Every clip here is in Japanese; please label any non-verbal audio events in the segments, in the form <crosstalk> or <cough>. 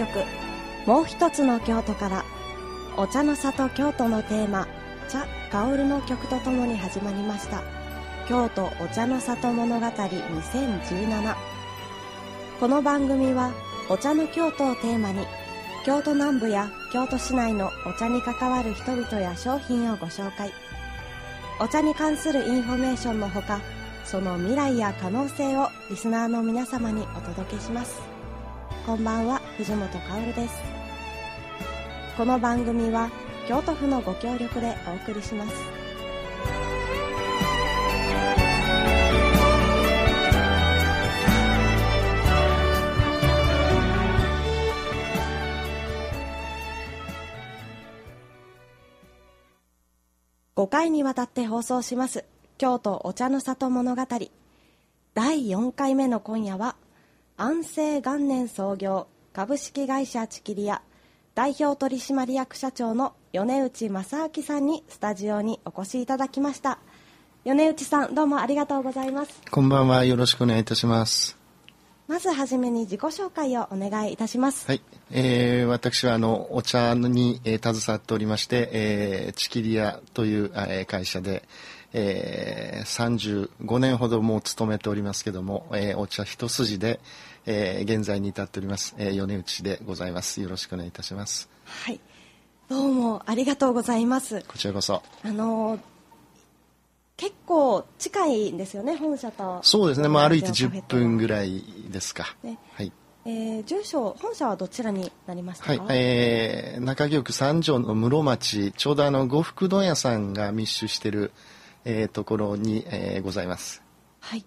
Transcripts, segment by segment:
曲もう一つの京都からお茶の里京都のテーマ茶薫の曲とともに始まりました。京都お茶の里物語2017この番組はお茶の京都をテーマに京都南部や京都市内のお茶に関わる人々や商品をご紹介。お茶に関するインフォメーションのほかその未来や可能性をリスナーの皆様にお届けします。こんばんは藤本薫です。この番組は京都府のご協力でお送りします。5回にわたって放送します京都お茶の里物語。第4回目の今夜は安政元年創業株式会社チキリア代表取締役社長の米内正明さんにスタジオにお越しいただきました。米内さんどうもありがとうございます。こんばんはよろしくお願いいたします。まずはじめに自己紹介をお願いいたします。はい、えー、私はあのお茶に、えー、携わっておりまして、えー、チキリアという、えー、会社で、えー、35年ほどもう勤めておりますけども、えー、お茶一筋で、えー、現在に至っております、えー、米内でございます。よろしくお願いいたします。はい。どうもありがとうございます。こちらこそ。あの結構近いんですよね本社と。そうですね。まあ歩いて10分ぐらいですか、ね、はい。えー、住所本社はどちらになりましたはい、えー、中京区三条の室町ちょうどあの呉服問屋さんが密集している、えー、ところに、えー、ございます。はい。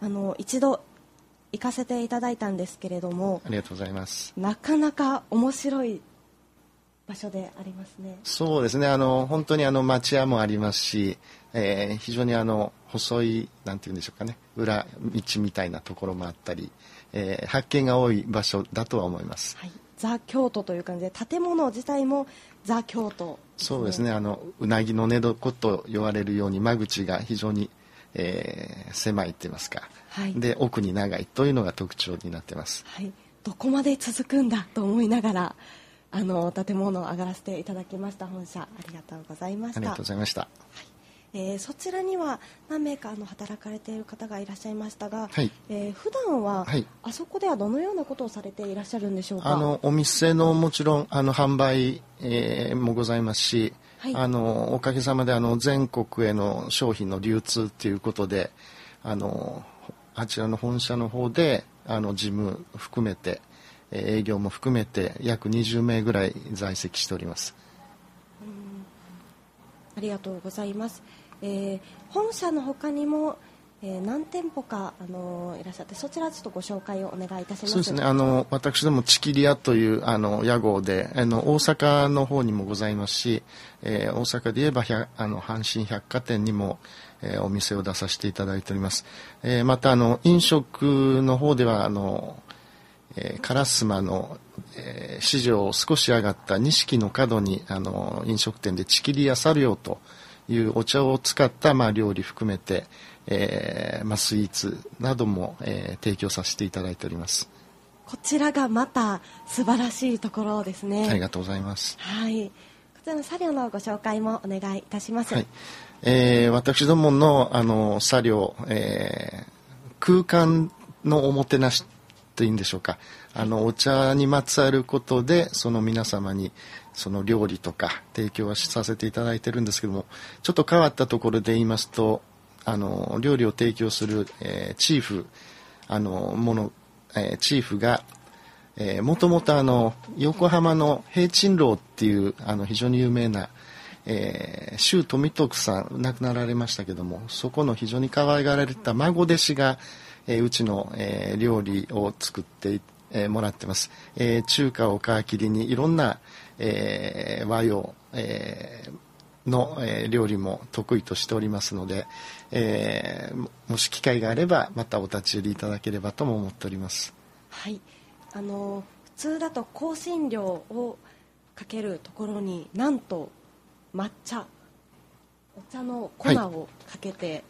あの一度行かせていただいたんですけれどもありがとうございます。なかなか面白い場所でありますね。そうですね。あの本当にあの町屋もありますし、えー、非常にあの細いなんていうんでしょうかね。裏道みたいなところもあったり、えー、発見が多い場所だとは思います、はい、ザ京都という感じで建物自体もザ京都、ね、そうですね。あのうなぎの寝床と言われるように間口が非常に、えー、狭いって言いますか、はい、で奥に長いというのが特徴になってます、はい、どこまで続くんだと思いながらあの建物を上がらせていただきました本社。ありがとうございました。ありがとうございました、はい。えー、そちらには何名かの働かれている方がいらっしゃいましたが、はい、えー、普段は、はい、あそこではどのようなことをされていらっしゃるんでしょうかあのお店のもちろんあの販売、えー、もございますし、はい、あのおかげさまであの全国への商品の流通ということであのあちらの本社の方であの事務含めて営業も含めて約20名ぐらい在籍しております。ありがとうございます。えー、本社の他にも、えー、何店舗かあのいらっしゃってそちらちょっとご紹介をお願いいたします。そうですね。あの私どもチキリアというあの屋号であの大阪の方にもございますし、えー、大阪で言えばあの阪神百貨店にも、えー、お店を出させていただいております。えー、またあの飲食の方ではあのえー、烏丸の、えー、市場を少し上がった錦の角にあの飲食店でチキリアサリオというお茶を使った、まあ、料理含めて、えーまあ、スイーツなども、えー、提供させていただいております。こちらがまた素晴らしいところですね。ありがとうございます。はい。こちらのサリオのご紹介もお願いいたします、はい。えー、私どものあのサリオ、えー、空間のおもてなしというんでしょうか。あのお茶にまつわることでその皆様にその料理とか提供はさせていただいてるんですけどもちょっと変わったところで言いますとあの料理を提供する、えー、チーフあのもの、えー、チーフがもともとあの横浜の平鎮楼っていうあの非常に有名なえー、周富徳さん亡くなられましたけどもそこの非常に可愛がられた孫弟子がえー、うちの、えー、料理を作って、えー、もらってます、えー、中華を皮切りにいろんな、えー、和洋、えー、の、えー、料理も得意としておりますので、えー、もし機会があればまたお立ち寄りいただければとも思っております。はい。あの普通だと香辛料をかけるところになんと抹茶お茶の粉をかけて、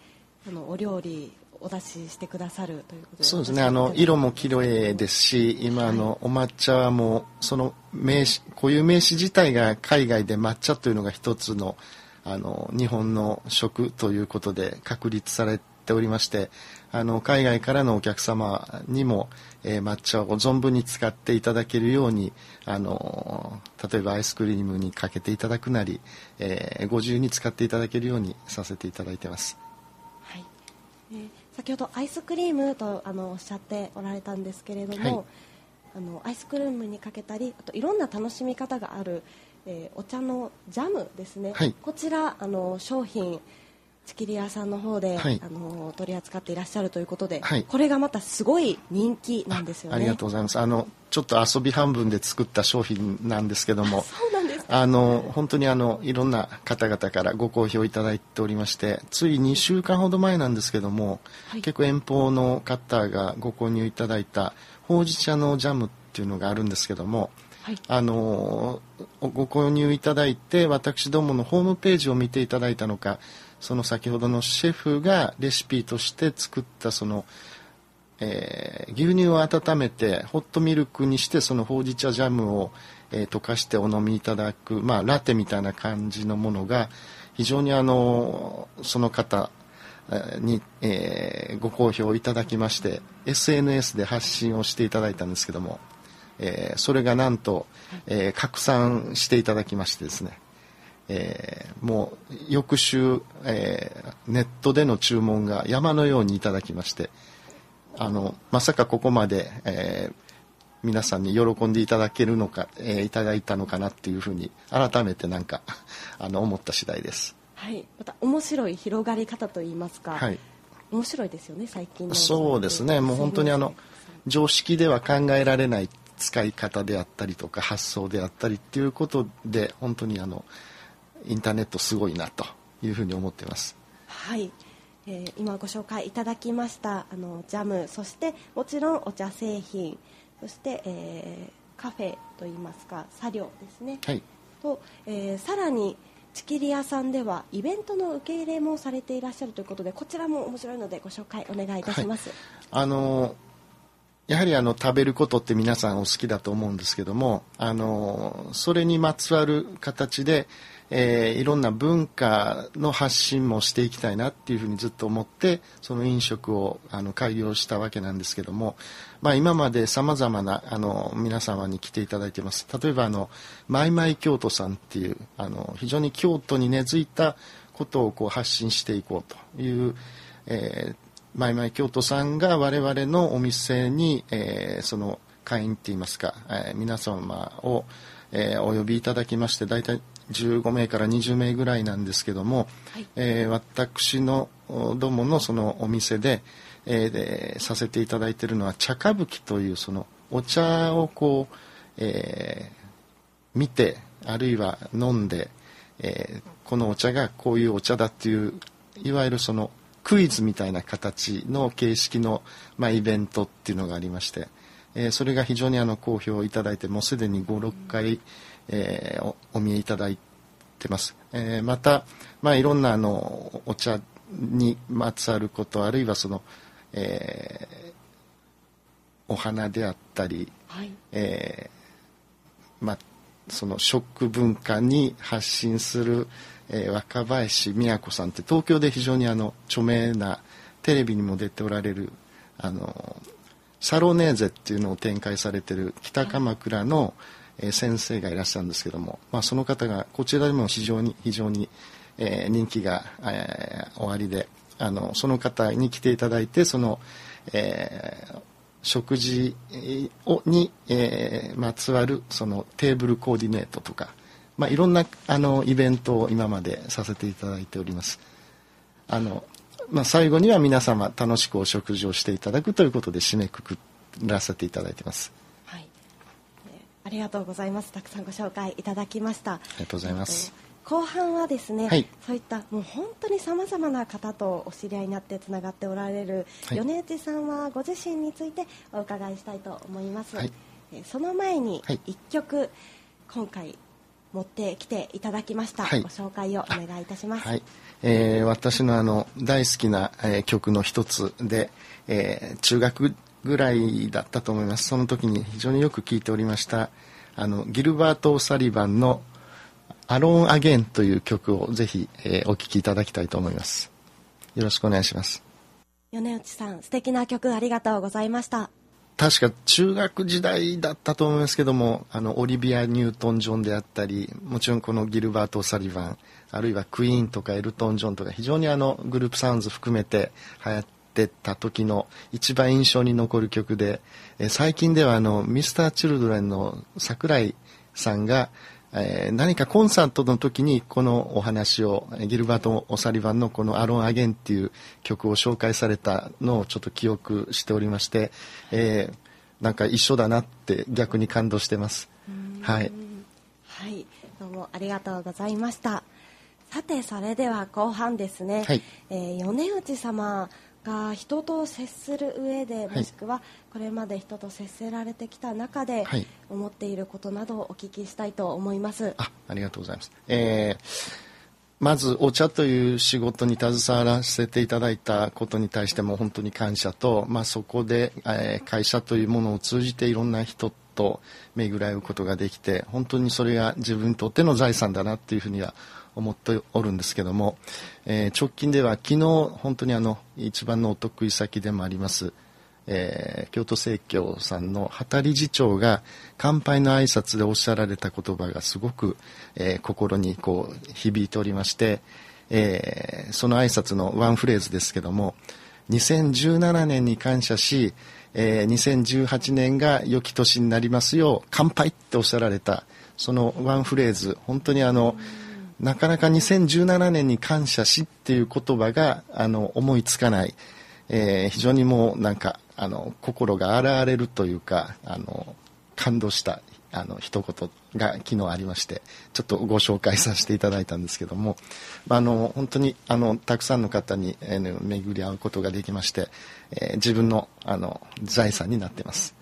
はい、のお料理お出ししてくださるということで。そうですね。あの色も綺麗ですし今あの、お抹茶もその名詞固有名詞自体が海外で抹茶というのが一つのあの日本の食ということで確立されておりましてあの海外からのお客様にも、えー、抹茶を存分に使っていただけるようにあの例えばアイスクリームにかけていただくなり、えー、ご自由に使っていただけるようにさせていただいてます。先ほどアイスクリームとあのおっしゃっておられたんですけれども、はい、あのアイスクリームにかけたりあといろんな楽しみ方があるえー、お茶のジャムですね、はい、こちらあの商品チキリ屋さんの方で、はい、あの取り扱っていらっしゃるということで、はい、これがまたすごい人気なんですよねありがとうございますあのちょっと遊び半分で作った商品なんですけどもそうなんですあの本当にあのいろんな方々からご好評いただいておりましてつい2週間ほど前なんですけども、はい、結構遠方の方がご購入いただいたほうじ茶のジャムっていうのがあるんですけどもはい、あのご購入いただいて私どものホームページを見ていただいたのかその先ほどのシェフがレシピとして作ったその、えー、牛乳を温めてホットミルクにしてそのほうじ茶ジャムを、えー、溶かしてお飲みいただく、まあ、ラテみたいな感じのものが非常にあのその方に、えー、ご好評いただきまして SNS で発信をしていただいたんですけども。えー、それがなんと、えー、拡散していただきましてですね、えー、もう翌週、えー、ネットでの注文が山のようにいただきましてあのまさかここまで、えー、皆さんに喜んでいただけるのか、えー、いただいたのかなっていうふうに改めてなんか <laughs> あの思った次第です。はい、また面白い広がり方といいますか、はい、面白いですよね最近のそうですね。もう本当にあの常識では考えられない使い方であったりとか発想であったりっていうことで本当にあのインターネットすごいなというふうに思っています。はい、えー、今ご紹介いただきましたあのジャムそしてもちろんお茶製品そして、えー、カフェといいますか作業ですね、はい、と、えー、さらにチキリ屋さんではイベントの受け入れもされていらっしゃるということでこちらも面白いのでご紹介お願いいたします。はい、あのやはりあの食べることって皆さんお好きだと思うんですけどもあのそれにまつわる形で、えー、いろんな文化の発信もしていきたいなっていうふうにずっと思ってその飲食をあの開業したわけなんですけども、まあ、今までさまざまなあの皆様に来ていただいてます。例えばあのマイマイ京都さんっていうあの非常に京都に根付いたことをこう発信していこうという、えー、マイマイ京都さんが我々のお店に、えー、その会員っていいますか、えー、皆様を、えー、お呼びいただきまして大体15名から20名ぐらいなんですけども、はい、えー、私のどものそのお店で,、えー、でさせていただいているのは茶歌舞伎というそのお茶をこう、えー、見てあるいは飲んで、えー、このお茶がこういうお茶だっていういわゆるそのクイズみたいな形の形式の、まあ、イベントっていうのがありまして、えー、それが非常にあの好評いただいてもうすでに56回、えー、おお見えいただいてます、えー、また、まあ、いろんなあのお茶にまつわることあるいはその、えー、お花であったり、はい、えー、まあ、その食文化に発信する、えー、若林美子さんって東京で非常にあの著名なテレビにも出ておられるあのサロネーゼっていうのを展開されてる北鎌倉の、え、先生がいらっしゃるんですけども、まあ、その方がこちらでも非常に非常に、え、人気が、えー、おありであのその方に来ていただいてその、えー、食事をに、えー、まつわるそのテーブルコーディネートとかまあ、いろんなあのイベントを今までさせていただいております。あのまあ、最後には皆様楽しくお食事をしていただくということで締めくくらせていただいてます。はい、ありがとうございます。たくさんご紹介いただきました。ありがとうございます。後半はですね、はい、そういったもう本当にさまざまな方とお知り合いになってつながっておられる、はい、米内さんはご自身についてお伺いしたいと思います。はい、その前に一曲、今回持ってきていただきました、はい、ご紹介をお願いいたします、はいえー、私のあの大好きな、えー、曲の一つで、えー、中学ぐらいだったと思います。その時に非常によく聴いておりましたあのギルバート・オサリバンの「アローン・アゲン」という曲をぜひ、えー、お聴きいただきたいと思います。よろしくお願いします。米内さん素敵な曲ありがとうございました。確か中学時代だったと思いますけどもあのオリビア・ニュートン・ジョンであったりもちろんこのギルバート・サリバンあるいはクイーンとかエルトン・ジョンとか非常にあのグループサウンズ含めて流行ってた時の一番印象に残る曲でえ最近ではあのミスター・チルドレンの桜井さんがえー、何かコンサートの時にこのお話をギルバート・オサリバンのこの「アロン・アゲン」っていう曲を紹介されたのをちょっと記憶しておりまして、えー、なんか一緒だなって逆に感動してます。はい、はい、どうもありがとうございました。さてそれでは後半ですね、はい、えー、米内様が人と接する上で、もしくはこれまで人と接せられてきた中で、思っていることなどをお聞きしたいと思います。あありがとうございます。えーまずお茶という仕事に携わらせていただいたことに対しても本当に感謝と、まあ、そこで、えー、会社というものを通じていろんな人と巡り合うことができて本当にそれが自分にとっての財産だなっていうふうには思っておるんですけども、えー、直近では昨日本当にあの一番のお得意先でもありますえー、京都生協さんの旗理事長が乾杯の挨拶でおっしゃられた言葉がすごく、えー、心にこう響いておりまして、えー、その挨拶のワンフレーズですけども2017年に感謝し、えー、2018年が良き年になりますよう乾杯っておっしゃられたそのワンフレーズ本当にあの、うんなかなか2017年に感謝しっていう言葉があの思いつかない、えー、非常にもうなんかあの心が洗われるというかあの感動したあの一言が昨日ありましてちょっとご紹介させていただいたんですけども、まあの本当にあのたくさんの方に、えー、巡り合うことができまして、えー、自分のあの財産になっています。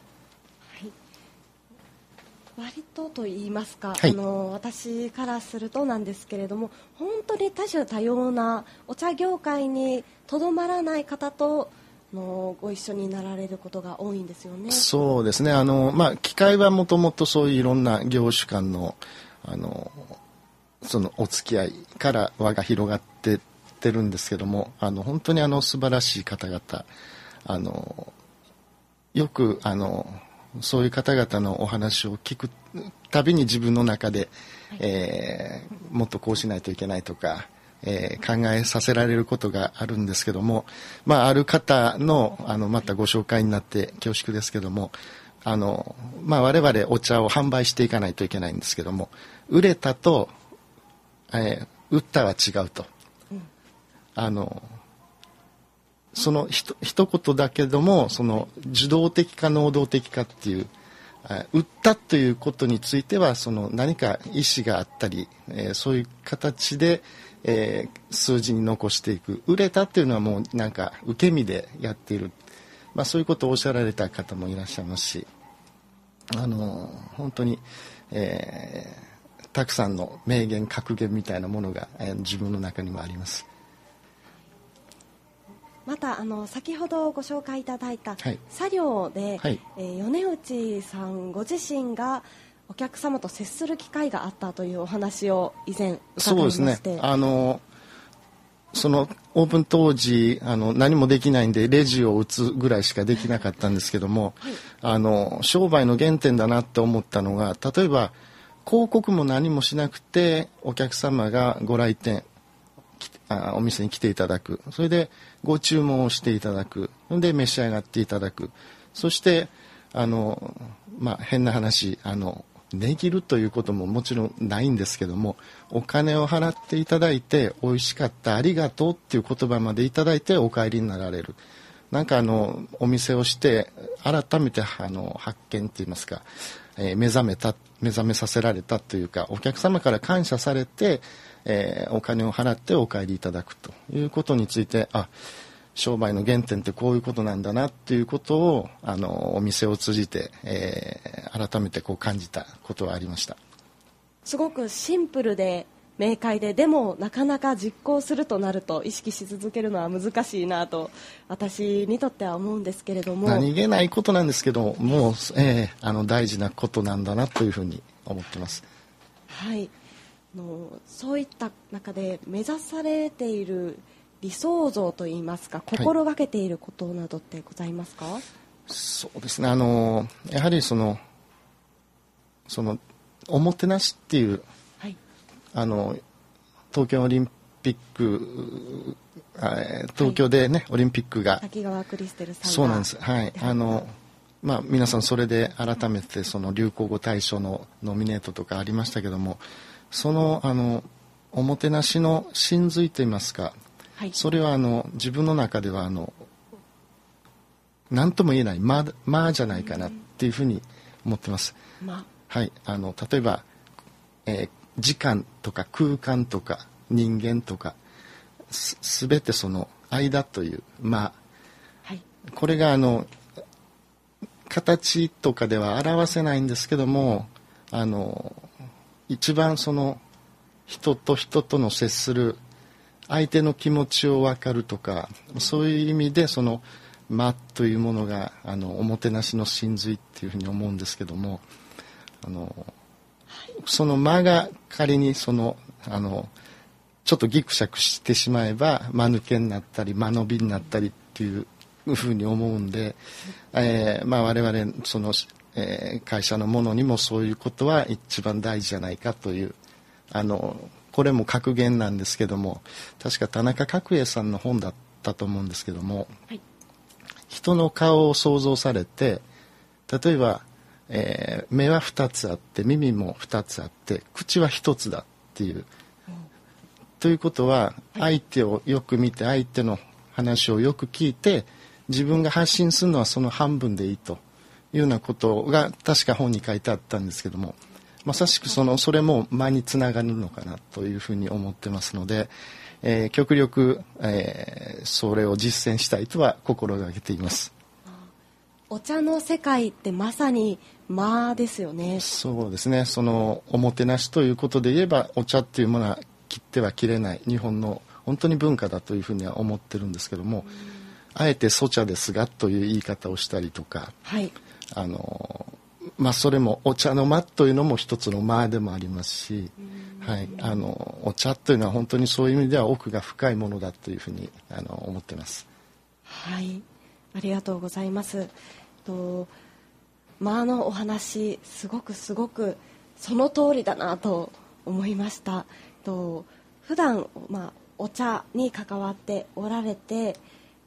割とと言いますか、はい、あの私からするとなんですけれども本当に多種多様なお茶業界にとどまらない方とのご一緒になられることが多いんですよね。そうですね。あのまあ機械はもともとそういういろんな業種間のあのそのお付き合いから輪が広がってってるんですけども、あの本当にあの素晴らしい方々あのよくあのそういう方々のお話を聞くたびに自分の中で、はい、えー、もっとこうしないといけないとか、えー、考えさせられることがあるんですけども、まあ、ある方のあのまたご紹介になって恐縮ですけどもあの、まあ、我々お茶を販売していかないといけないんですけども売れたと、えー、売ったは違うと。うん、あのそのひと一言だけどもその受動的か能動的かっていう売ったということについてはその何か意思があったり、えー、そういう形で、えー、数字に残していく売れたっていうのはもうなんか受け身でやっている、まあ、そういうことをおっしゃられた方もいらっしゃいますしあの本当に、えー、たくさんの名言格言みたいなものが、えー、自分の中にもあります。またあの先ほどご紹介いただいた作業で、はい、えー、米内さんご自身がお客様と接する機会があったというお話を以前伺いまして。そうですね。あのそのオープン当時あの何もできないんでレジを打つぐらいしかできなかったんですけども、はい、あの商売の原点だなって思ったのが例えば広告も何もしなくてお客様がご来店あお店に来ていただく。それでご注文をしていただく。で召し上がっていただく。そしてあの、まあ、変な話あの値切るということももちろんないんですけどもお金を払っていただいて美味しかったありがとうっていう言葉までいただいてお帰りになられる。なんかあのお店をして改めてあの発見といいますか、えー、目覚めた目覚めさせられたというかお客様から感謝されてえー、お金を払ってお帰りいただくということについてあ商売の原点ってこういうことなんだなっていうことをあのお店を通じて、えー、改めてこう感じたことはありました。すごくシンプルで明快ででもなかなか実行するとなると意識し続けるのは難しいなと私にとっては思うんですけれども。何気ないことなんですけどもう、えー、あの大事なことなんだなというふうに思ってます。はいのそういった中で目指されている理想像といいますか心がけていることなどってございますか、はい、そうですね。あのやはりそのそのおもてなしっていう、はい、あの東京オリンピック東京でね、はい、オリンピックが。滝川クリステルさんそうなんです。はい。あのまあ皆さんそれで改めてその流行語大賞のノミネートとかありましたけどもそのあのおもてなしの真髄といいますか、はい、それはあの自分の中ではあの何とも言えないままあじゃないかなっていうふうに思ってます。まはい、あの例えば、えー、時間とか空間とか人間とかすべてその間というまあ、はい、これがあの形とかでは表せないんですけどもあの一番その人と人との接する相手の気持ちを分かるとかそういう意味でその間というものがあのおもてなしの真髄っていうふうに思うんですけどもあのその間が仮にそのあのちょっとギクシャクしてしまえば間抜けになったり間延びになったりっていうふうに思うんで、えーまあ、我々その、えー、会社のものにもそういうことは一番大事じゃないかというあのこれも格言なんですけども確か田中角栄さんの本だったと思うんですけども、はい、人の顔を想像されて例えばえー、目は2つあって耳も2つあって口は1つだっていう。ということは相手をよく見て相手の話をよく聞いて自分が発信するのはその半分でいいというようなことが確か本に書いてあったんですけどもまさしくそのそれも間につながるのかなというふうに思ってますので、えー、極力、えー、それを実践したいとは心がけています。お茶の世界ってまさに間ですよね。そうですね。そのおもてなしということで言えばお茶っていうものは切っては切れない日本の本当に文化だというふうには思ってるんですけどもあえて「粗茶ですが」という言い方をしたりとか、はい、あのまあそれもお茶の間というのも一つの間でもありますし、はい、あのお茶というのは本当にそういう意味では奥が深いものだというふうにあの思ってます。はいありがとうございます。とまあのお話すごくすごくその通りだなと思いましたと普段まあお茶に関わっておられて、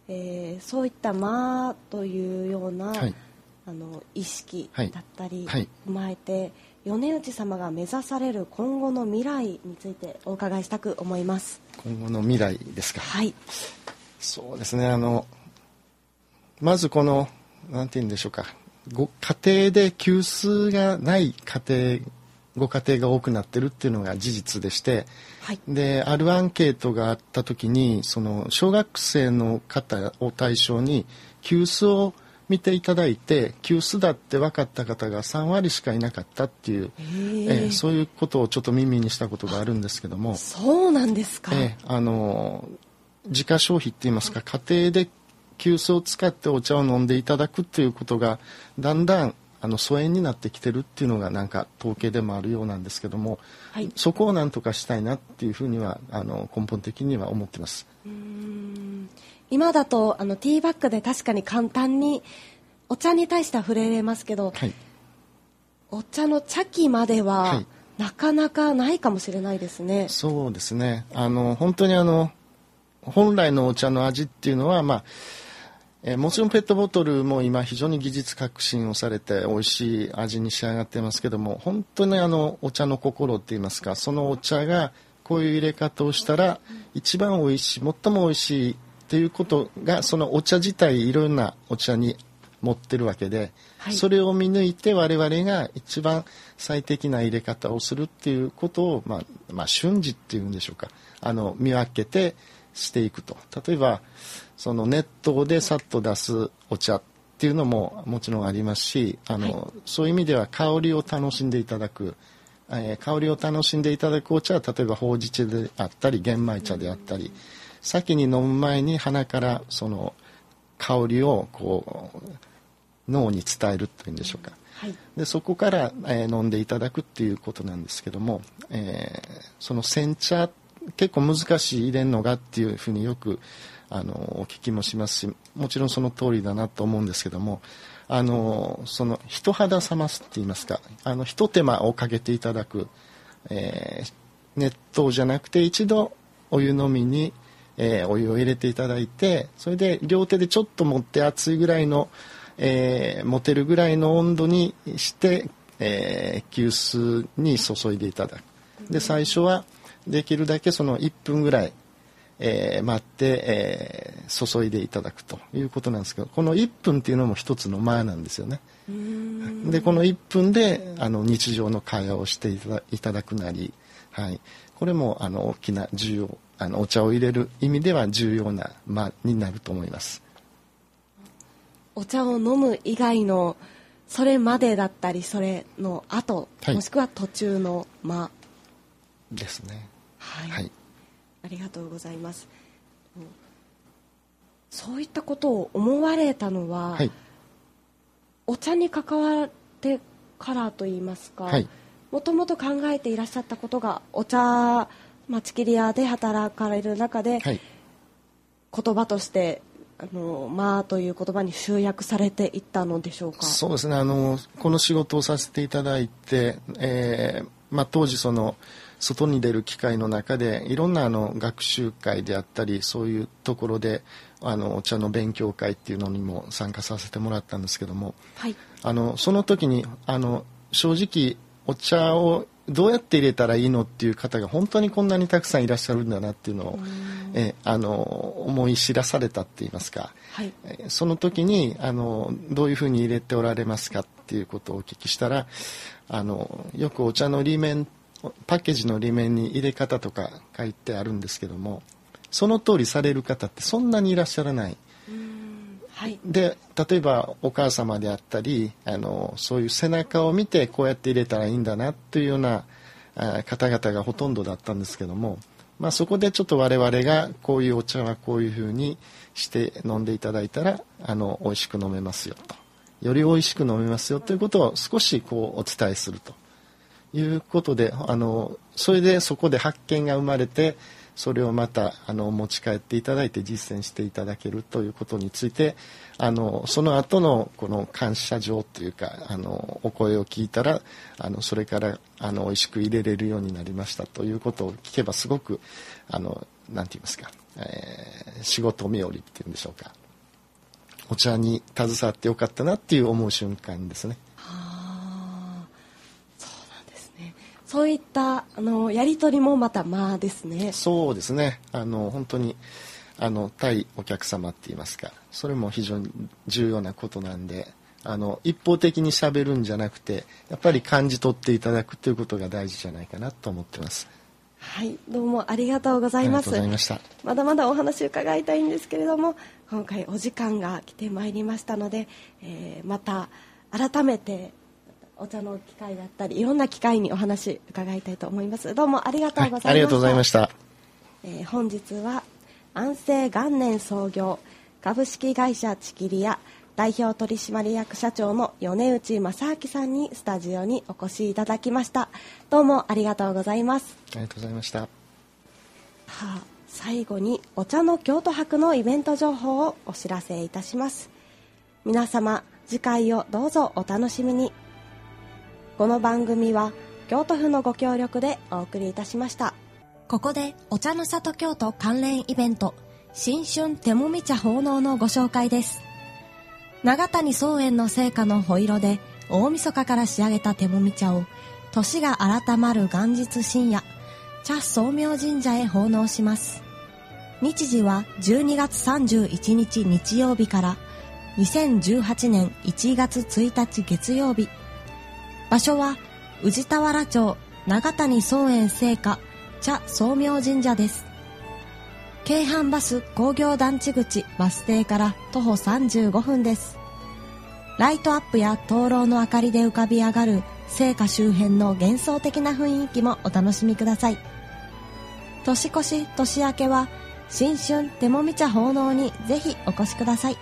えー、そういった間というような、はい、あの意識だったり踏まえて、米内様が目指される今後の未来についてお伺いしたく思います。今後の未来ですか。はい。そうですね。あのまずこのなんて言うんでしょうか。ご家庭で急須がない家庭ご家庭が多くなってるっていうのが事実でして、はい、であるアンケートがあった時にその小学生の方を対象に急須を見ていただいて急須だって分かった方が3割しかいなかったっていう、えー、そういうことをちょっと耳にしたことがあるんですけどもそうなんですか、えー、あの自家消費って言いますか家庭で急須を使ってお茶を飲んでいただくっていうことがだんだんあの疎遠になってきてるっていうのがなんか統計でもあるようなんですけども、はい、そこをなんとかしたいなっていうふうにはあの根本的には思ってます。今だとあのティーバッグで確かに簡単にお茶に対しては触れれますけど、はい、お茶の茶器までは、はい、なかなかないかもしれないですね。そうですね。あの本当にあの本来のお茶の味っていうのはまあえもちろんペットボトルも今非常に技術革新をされて美味しい味に仕上がってますけども本当にあのお茶の心って言いますかそのお茶がこういう入れ方をしたら一番美味しい最も美味しいっていうことがそのお茶自体いろんなお茶に持ってるわけで、はい、それを見抜いて我々が一番最適な入れ方をするっていうことを、まあ、まあ瞬時っていうんでしょうか。あの見分けてしていくと。例えばその熱湯でさっと出すお茶っていうのももちろんありますしあの、はい、そういう意味では香りを楽しんでいただくえー香りを楽しんでいただくお茶は例えばほうじ茶であったり玄米茶であったり、先に飲む前に鼻からその香りをこう脳に伝えるというんでしょうか。はいでそこから、えー飲んでいただくっていうことなんですけども、えーその煎茶結構難しい入れんのがっていうふうによくあのお聞きもしますしもちろんその通りだなと思うんですけどもあのその人肌冷ますって言いますかあの一手間をかけていただく、えー熱湯じゃなくて一度お湯飲みに、えーお湯を入れていただいてそれで両手でちょっと持って熱いぐらいのえー持てるぐらいの温度にして、えー急須に注いでいただく。で最初はできるだけその1分ぐらい、えー待って、えー注いでいただくということなんですけどこの1分っていうのも一つの間なんですよね。でこの1分であの日常の会話をしていただいただくなり、はい、これもあの大きな重要あのお茶を入れる意味では重要な間になると思います。お茶を飲む以外のそれまでだったりそれの後、はい。もしくは途中の間。ですね。はい、はい。ありがとうございます。うんそういったことを思われたのは、はい。お茶に関わってからといいますか、はい。もともと考えていらっしゃったことがお茶町切り屋で働かれる中で、はい。言葉としてあの「まあ」という言葉に集約されていったのでしょうか？そうですね。あのこの仕事をさせていただいて、えーまあ、当時その外に出る機会の中でいろんなあの学習会であったりそういうところであのお茶の勉強会っていうのにも参加させてもらったんですけどもはい。あのその時にあの正直お茶をどうやって入れたらいいのっていう方が本当にこんなにたくさんいらっしゃるんだなっていうのを、えあの思い知らされたって言いますか、はい。えーその時にあのどういうふうに入れておられますかっていうことをお聞きしたらあのよくお茶の裏面パッケージの裏面に入れ方とか書いてあるんですけどもその通りされる方ってそんなにいらっしゃらない。はい。で例えばお母様であったりあのそういう背中を見てこうやって入れたらいいんだなというような方々がほとんどだったんですけども、まあ、そこでちょっと我々がこういうお茶はこういうふうにして飲んでいただいたらあの美味しく飲めますよと。より美味しく飲めますよということを少しこうお伝えするということであのそれでそこで発見が生まれてそれをまたあの持ち帰っていただいて実践していただけるということについてあのその後のこの感謝状というかあのお声を聞いたらあのそれからあの美味しく入れれるようになりましたということを聞けばすごくあのなんて言いますか、えー仕事冥利っていうんでしょうかお茶に携わってよかったなっていう思う瞬間ですね。ああそうなんですねそういったあのやり取りもまたまあですね。そうですね。あの本当にあの対お客様って言いますか。それも非常に重要なことなんであの一方的にしゃべるんじゃなくてやっぱり感じ取っていただくということが大事じゃないかなと思ってます。はい。どうもありがとうございます。ありがとうございました。まだまだお話伺いたいんですけれども今回お時間が来てまいりましたので、えーまた改めてお茶の機会だったりいろんな機会にお話伺いたいと思います。どうもありがとうございました、はい、ありがとうございました。えー本日は安政元年創業株式会社チキリア代表取締役社長の米内正明さんにスタジオにお越しいただきました。どうもありがとうございます。ありがとうございました。はあ、最後にお茶の京都博のイベント情報をお知らせいたします。皆様次回をどうぞお楽しみにこの番組は京都府のご協力でお送りいたしました。ここでお茶の里京都関連イベント新春手もみ茶奉納のご紹介です。長谷宗園の製菓のホイロで大晦日から仕上げた手もみ茶を年が改まる元日深夜茶宗明神社へ奉納します。日時は12月31日日曜日から2018年1月1日月曜日。場所は宇治田原町長谷宗園製菓茶宗明神社です。京阪バス工業団地口バス停から徒歩35分です。ライトアップや灯籠の明かりで浮かび上がる聖火周辺の幻想的な雰囲気もお楽しみください。年越し年明けは新春手もみ茶奉納にぜひお越しください。